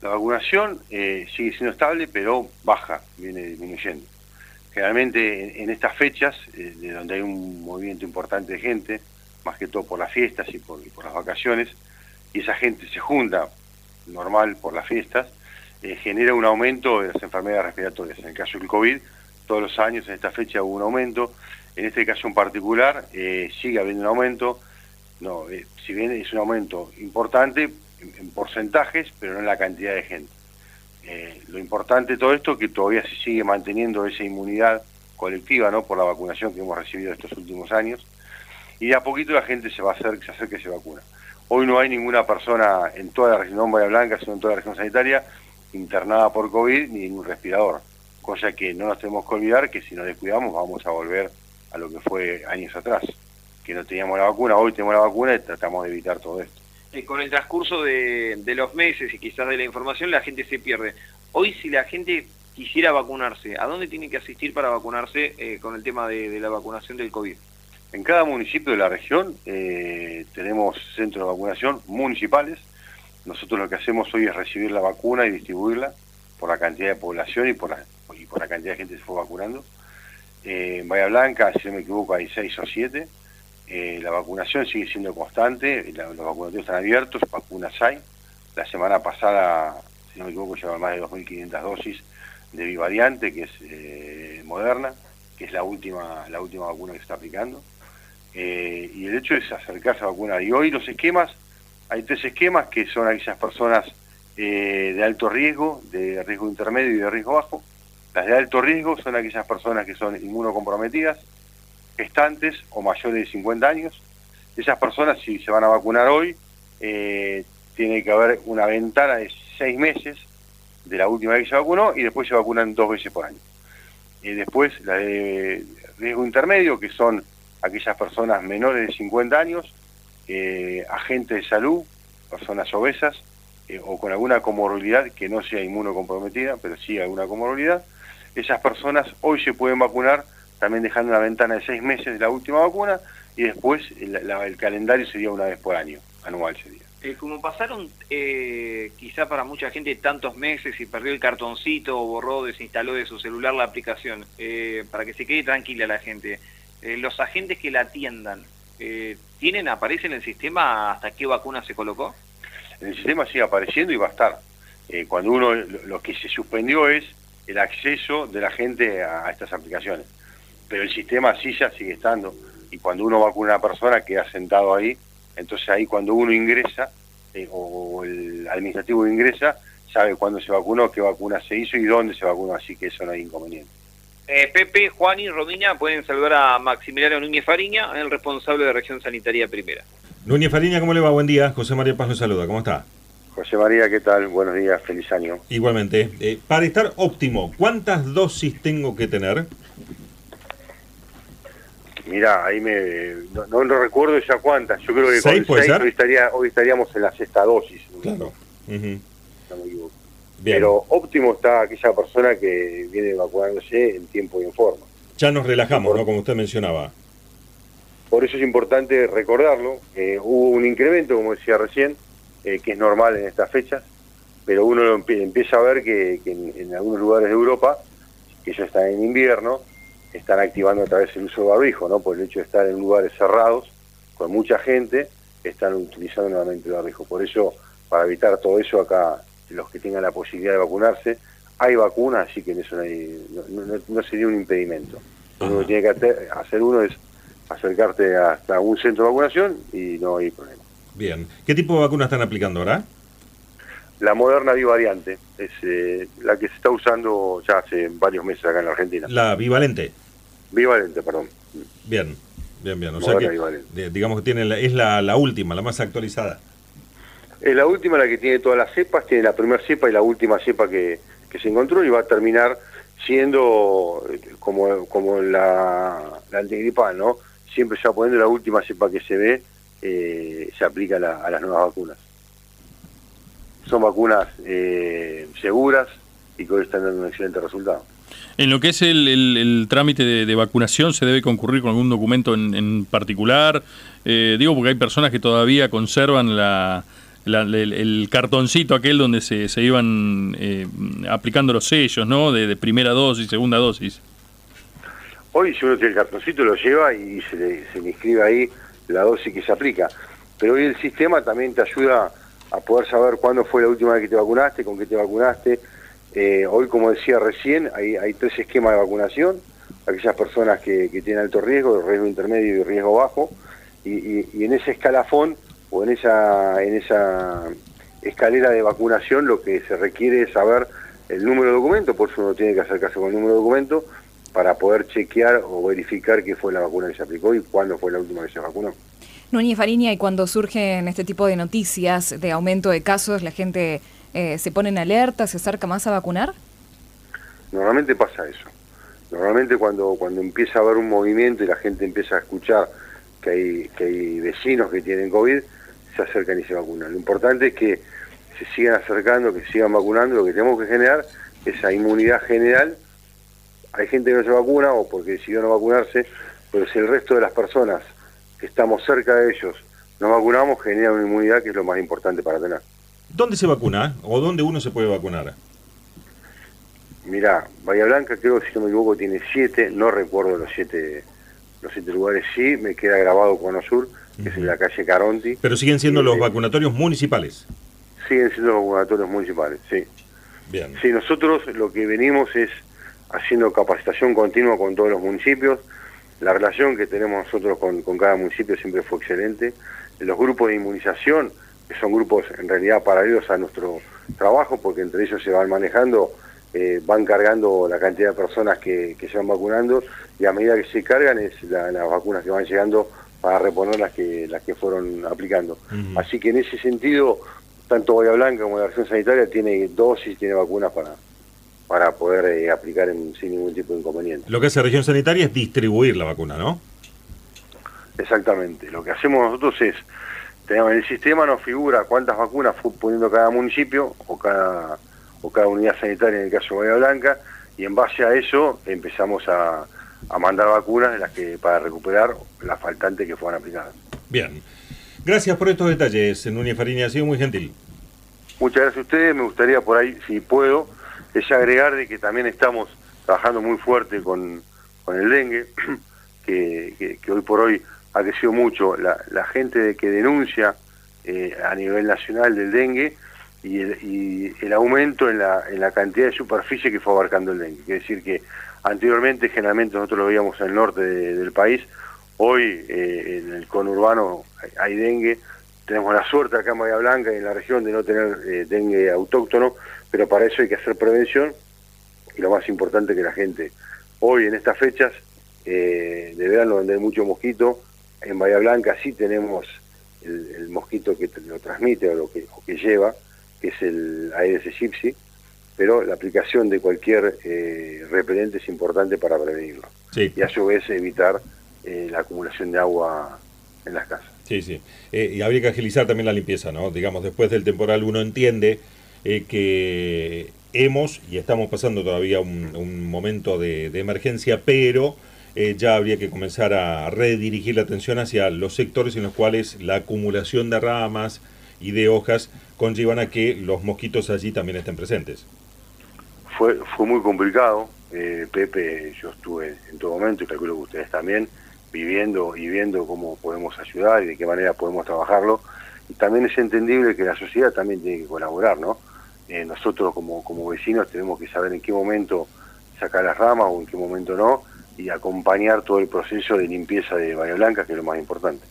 La vacunación eh, sigue siendo estable, pero baja, viene disminuyendo. Generalmente en, estas fechas, eh, de donde hay un movimiento importante de gente, más que todo por las fiestas y por, las vacaciones, y esa gente se junta normal por las fiestas, eh, genera un aumento de las enfermedades respiratorias. En el caso del COVID, todos los años en esta fecha hubo un aumento. En este caso en particular, sigue habiendo un aumento. No, si bien es un aumento importante, en, porcentajes, pero no en la cantidad de gente. Eh, lo importante de todo esto es que todavía se sigue manteniendo esa inmunidad colectiva, ¿no? Por la vacunación que hemos recibido estos últimos años. Y de a poquito la gente se va a hacer, se acerca y se vacuna. Hoy no hay ninguna persona en toda la región Bahía Blanca, sino en toda la región sanitaria, internada por COVID ni un respirador. Cosa que no nos tenemos que olvidar que si nos descuidamos vamos a volver a lo que fue años atrás, que no teníamos la vacuna, hoy tenemos la vacuna y tratamos de evitar todo esto. Eh, con el transcurso de, los meses y quizás de la información, la gente se pierde. Hoy, si la gente quisiera vacunarse, ¿a dónde tiene que asistir para vacunarse eh, con el tema de, la vacunación del COVID? En cada municipio de la región eh, tenemos centros de vacunación municipales. Nosotros lo que hacemos hoy es recibir la vacuna y distribuirla por la cantidad de población y por la, y por la cantidad de gente que se fue vacunando. en Bahía Blanca, si no me equivoco, hay seis o siete. Eh, la vacunación sigue siendo constante, los vacunatorios están abiertos, vacunas hay. La semana pasada, si no me equivoco, lleva más de 2.500 dosis de Vivariante, que es eh, moderna, que es la última, la última vacuna que se está aplicando. Eh, y el hecho es acercarse a vacunar. Y hoy los esquemas, hay tres esquemas que son aquellas personas de alto riesgo, de riesgo intermedio y de riesgo bajo. Las de alto riesgo son aquellas personas que son inmunocomprometidas, gestantes o mayores de 50 años. Esas personas, si se van a vacunar hoy, eh, tiene que haber una ventana de seis meses de la última vez que se vacunó y después se vacunan dos veces por año. Y después la de riesgo intermedio, que son aquellas personas menores de 50 años, eh, agentes de salud, personas obesas eh, o con alguna comorbilidad que no sea inmunocomprometida, pero sí alguna comorbilidad. Esas personas hoy se pueden vacunar también dejando una ventana de seis meses de la última vacuna y después el, calendario sería una vez por año, anual sería. Eh, como pasaron eh, quizá para mucha gente tantos meses y perdió el cartoncito o borró, desinstaló de su celular la aplicación, eh, para que se quede tranquila la gente, eh, los agentes que la atiendan, ¿tienen, aparecen en el sistema hasta qué vacuna se colocó? En el sistema sigue apareciendo y va a estar. cuando uno, lo que se suspendió es el acceso de la gente a estas aplicaciones pero el sistema sí ya sigue estando. Y cuando uno vacuna a una persona queda sentado ahí, entonces ahí cuando uno ingresa, eh, o el administrativo ingresa, sabe cuándo se vacunó, qué vacuna se hizo y dónde se vacunó, así que eso no hay inconveniente. Eh, Pepe, Juan y Romina pueden saludar a Maximiliano Núñez Fariña, el responsable de Región Sanitaria Primera. Núñez Fariña, ¿cómo le va? Buen día. José María Paz lo saluda. ¿Cómo está? José María, ¿qué tal? Buenos días, feliz año. Igualmente. Eh, para estar óptimo, ¿cuántas dosis tengo que tener? Mirá, ahí me no, no, recuerdo ya cuántas. Yo creo que con seis hoy, estaría, hoy estaríamos en la sexta dosis. Claro. Pero óptimo está aquella persona que viene vacunándose en tiempo y en forma. Ya nos relajamos, ¿no? Como usted mencionaba. Por eso es importante recordarlo. hubo un incremento, como decía recién, eh, que es normal en estas fechas, pero uno empieza a ver que, en, en, algunos lugares de Europa, que ya están en invierno, están activando otra vez el uso de barbijo, ¿no? Por el hecho de estar en lugares cerrados, con mucha gente, están utilizando nuevamente el barbijo. Por eso, para evitar todo eso, acá los que tengan la posibilidad de vacunarse, hay vacunas, así que en eso no, sería un impedimento. Lo que tiene que hacer uno es acercarte hasta un centro de vacunación y no hay problema. Bien. ¿Qué tipo de vacuna están aplicando ahora? La moderna bivariante es eh, la que se está usando ya hace varios meses acá en la Argentina. ¿La bivalente? Bivalente, perdón. Bien, bien, bien. O sea que, digamos que tiene es la, la, última, la más actualizada. Es la última la que tiene todas las cepas, tiene la primera cepa y la última cepa que, se encontró y va a terminar siendo eh, como, como la, la antigripal, ¿no? Siempre se va poniendo la última cepa que se ve, eh, se aplica a las nuevas vacunas son vacunas eh, seguras y que hoy están dando un excelente resultado. En lo que es el, trámite de, vacunación, ¿se debe concurrir con algún documento en, particular? Eh, digo porque hay personas que todavía conservan la, el, cartoncito aquel donde se, se iban eh, aplicando los sellos, ¿no? De, primera dosis, segunda dosis. Hoy si uno tiene el cartoncito lo lleva y se le, se le inscribe ahí la dosis que se aplica. Pero hoy el sistema también te ayuda a poder saber cuándo fue la última vez que te vacunaste, con qué te vacunaste. Eh, hoy, como decía recién, hay, tres esquemas de vacunación. Aquellas personas que, tienen alto riesgo, riesgo intermedio y riesgo bajo. Y, en ese escalafón o en esa, en esa escalera de vacunación lo que se requiere es saber el número de documento, por eso uno tiene que acercarse con el número de documento para poder chequear o verificar qué fue la vacuna que se aplicó y cuándo fue la última que se vacunó. Núñez Fariña, y cuando surgen este tipo de noticias de aumento de casos, ¿la gente eh, se pone en alerta, se acerca más a vacunar? Normalmente pasa eso. Normalmente cuando, cuando empieza a haber un movimiento y la gente empieza a escuchar que hay, que hay vecinos que tienen COVID, se acercan y se vacunan. Lo importante es que se sigan acercando, que se sigan vacunando, lo que tenemos que generar es esa inmunidad general. Hay gente que no se vacuna o porque decidió no vacunarse, pero si el resto de las personas que estamos cerca de ellos, nos vacunamos, genera una inmunidad que es lo más importante para tener. ¿Dónde se vacuna o dónde uno se puede vacunar? Mira, Bahía Blanca creo, si no me equivoco, tiene siete, no recuerdo los siete los siete lugares, sí, me queda grabado Cono Sur, que es en la calle Caronti. Pero siguen siendo los vacunatorios municipales. Siguen siendo los vacunatorios municipales, sí. Bien. Sí, nosotros lo que venimos es haciendo capacitación continua con todos los municipios, la relación que tenemos nosotros con, cada municipio siempre fue excelente. Los grupos de inmunización, son grupos en realidad paralelos a nuestro trabajo, porque entre ellos se van manejando, eh, van cargando la cantidad de personas que, se van vacunando y a medida que se cargan es las vacunas que van llegando para reponer las que las que fueron aplicando. Así que en ese sentido, tanto Bahía Blanca como la Acción Sanitaria tiene dosis, tiene vacunas para, para poder eh, aplicar sin ningún tipo de inconveniente. Lo que hace Región Sanitaria es distribuir la vacuna, ¿no? Exactamente. Lo que hacemos nosotros es, tenemos en el sistema nos figura cuántas vacunas fue poniendo cada municipio o cada, o cada unidad sanitaria en el caso de Bahía Blanca, y en base a eso empezamos a, a mandar vacunas de las que para recuperar las faltantes que fueron aplicadas. Bien. Gracias por estos detalles, Núñez Fariña, ha sido muy gentil. Muchas gracias a ustedes, me gustaría por ahí, si puedo, es agregar de que también estamos trabajando muy fuerte con, con el dengue, que, que, hoy por hoy ha crecido mucho la, la gente que denuncia eh, a nivel nacional del dengue y el, y el aumento en la, en la cantidad de superficie que fue abarcando el dengue. Quiere decir que anteriormente generalmente nosotros lo veíamos en el norte del país, hoy eh, en el conurbano hay dengue, tenemos la suerte acá en Bahía Blanca y en la región de no tener eh, dengue autóctono, pero para eso hay que hacer prevención y lo más importante que la gente hoy en estas fechas eh, de verano donde hay mucho mosquito, en Bahía Blanca sí tenemos el, mosquito que lo transmite o lo que, que lleva, que es el Aedes aegypti, pero la aplicación de cualquier eh, repelente es importante para prevenirlo. Y a su vez evitar eh, la acumulación de agua en las casas. Sí, sí. Eh, y habría que agilizar también la limpieza, ¿no? Digamos, después del temporal uno entiende que hemos y estamos pasando todavía un, momento de, emergencia, pero eh, ya habría que comenzar a redirigir la atención hacia los sectores en los cuales la acumulación de ramas y de hojas conllevan a que los mosquitos allí también estén presentes. Fue, fue muy complicado, Pepe, yo estuve en todo momento y calculo que ustedes también, viviendo y viendo cómo podemos ayudar y de qué manera podemos trabajarlo. Y también es entendible que la sociedad también tiene que colaborar, ¿no? Eh, nosotros como, como vecinos tenemos que saber en qué momento sacar las ramas o en qué momento no y acompañar todo el proceso de limpieza de Bahía Blanca, que es lo más importante.